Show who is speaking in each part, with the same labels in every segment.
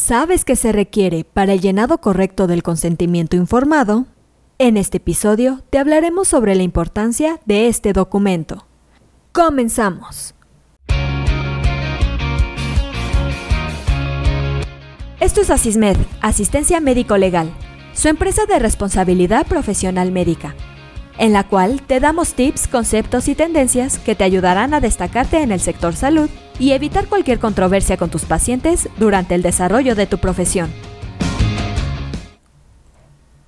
Speaker 1: ¿Sabes qué se requiere para el llenado correcto del consentimiento informado? En este episodio te hablaremos sobre la importancia de este documento. Comenzamos. Esto es Asismed, Asistencia Médico Legal, su empresa de responsabilidad profesional médica en la cual te damos tips, conceptos y tendencias que te ayudarán a destacarte en el sector salud y evitar cualquier controversia con tus pacientes durante el desarrollo de tu profesión.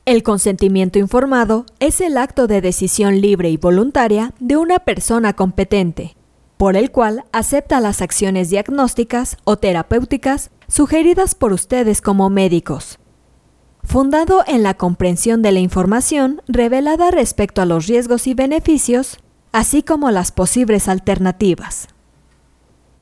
Speaker 1: El consentimiento informado es el acto de decisión libre y voluntaria de una persona competente, por el cual acepta las acciones diagnósticas o terapéuticas sugeridas por ustedes como médicos fundado en la comprensión de la información revelada respecto a los riesgos y beneficios, así como las posibles alternativas.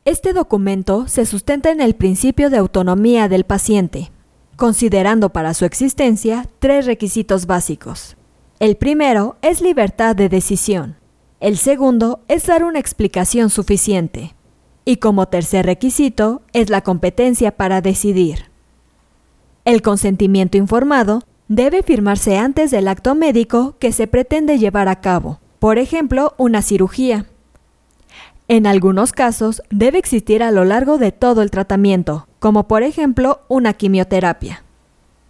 Speaker 1: Este documento se sustenta en el principio de autonomía del paciente, considerando para su existencia tres requisitos básicos. El primero es libertad de decisión. El segundo es dar una explicación suficiente. Y como tercer requisito es la competencia para decidir. El consentimiento informado debe firmarse antes del acto médico que se pretende llevar a cabo, por ejemplo, una cirugía. En algunos casos debe existir a lo largo de todo el tratamiento, como por ejemplo una quimioterapia.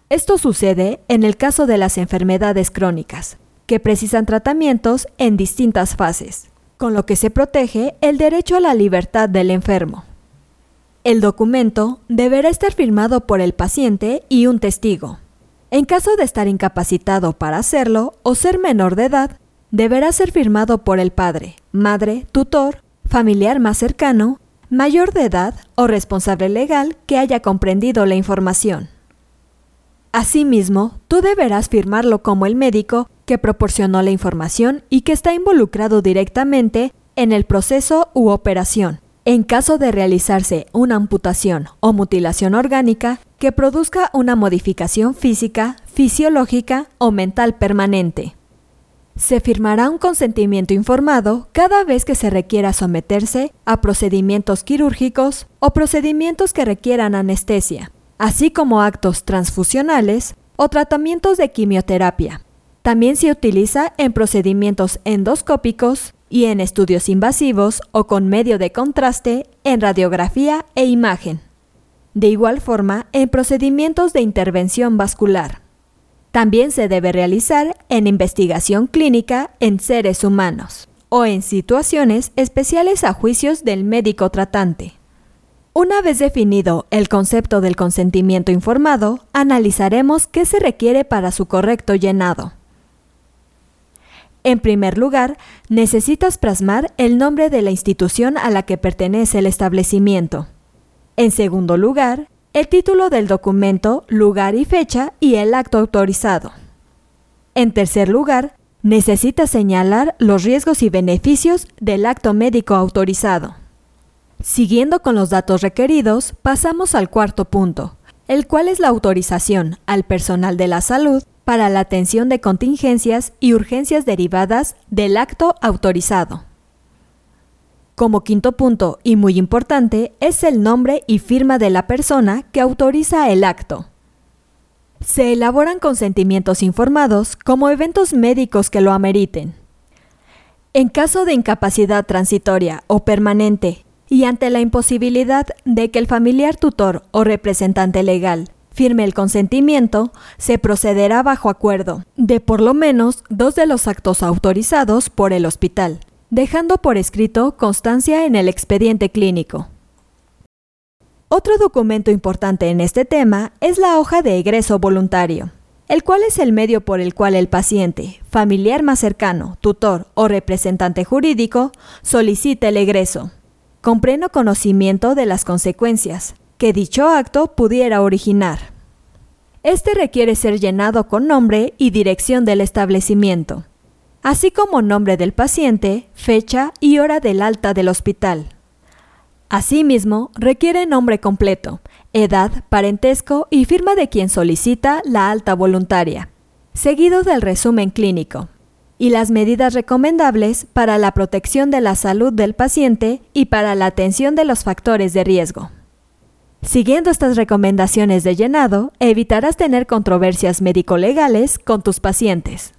Speaker 1: Esto sucede en el caso de las enfermedades crónicas, que precisan tratamientos en distintas fases, con lo que se protege el derecho a la libertad del enfermo. El documento deberá estar firmado por el paciente y un testigo. En caso de estar incapacitado para hacerlo o ser menor de edad, deberá ser firmado por el padre, madre, tutor, familiar más cercano, mayor de edad o responsable legal que haya comprendido la información. Asimismo, tú deberás firmarlo como el médico que proporcionó la información y que está involucrado directamente en el proceso u operación, en caso de realizarse una amputación o mutilación orgánica que produzca una modificación física, fisiológica o mental permanente. Se firmará un consentimiento informado cada vez que se requiera someterse a procedimientos quirúrgicos o procedimientos que requieran anestesia, así como actos transfusionales o tratamientos de quimioterapia. También se utiliza en procedimientos endoscópicos, y en estudios invasivos o con medio de contraste en radiografía e imagen. De igual forma, en procedimientos de intervención vascular. También se debe realizar en investigación clínica en seres humanos o en situaciones especiales a juicios del médico tratante. Una vez definido el concepto del consentimiento informado, analizaremos qué se requiere para su correcto llenado. En primer lugar, necesitas plasmar el nombre de la institución a la que pertenece el establecimiento. En segundo lugar, el título del documento, lugar y fecha y el acto autorizado. En tercer lugar, necesitas señalar los riesgos y beneficios del acto médico autorizado. Siguiendo con los datos requeridos, pasamos al cuarto punto, el cual es la autorización al personal de la salud para la atención de contingencias y urgencias derivadas del acto autorizado. Como quinto punto y muy importante es el nombre y firma de la persona que autoriza el acto. Se elaboran consentimientos informados como eventos médicos que lo ameriten. En caso de incapacidad transitoria o permanente y ante la imposibilidad de que el familiar tutor o representante legal firme el consentimiento, se procederá bajo acuerdo de por lo menos dos de los actos autorizados por el hospital, dejando por escrito constancia en el expediente clínico. Otro documento importante en este tema es la hoja de egreso voluntario, el cual es el medio por el cual el paciente, familiar más cercano, tutor o representante jurídico solicita el egreso, con pleno conocimiento de las consecuencias, que dicho acto pudiera originar. Este requiere ser llenado con nombre y dirección del establecimiento, así como nombre del paciente, fecha y hora del alta del hospital. Asimismo, requiere nombre completo, edad, parentesco y firma de quien solicita la alta voluntaria, seguido del resumen clínico, y las medidas recomendables para la protección de la salud del paciente y para la atención de los factores de riesgo. Siguiendo estas recomendaciones de llenado, evitarás tener controversias médico-legales con tus pacientes.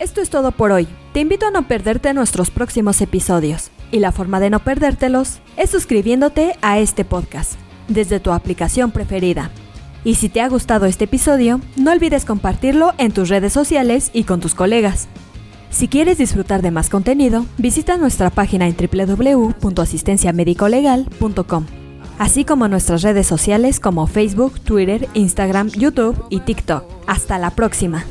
Speaker 1: Esto es todo por hoy. Te invito a no perderte nuestros próximos episodios. Y la forma de no perdértelos es suscribiéndote a este podcast desde tu aplicación preferida. Y si te ha gustado este episodio, no olvides compartirlo en tus redes sociales y con tus colegas. Si quieres disfrutar de más contenido, visita nuestra página en www.asistenciamedicolegal.com, así como nuestras redes sociales como Facebook, Twitter, Instagram, YouTube y TikTok. Hasta la próxima.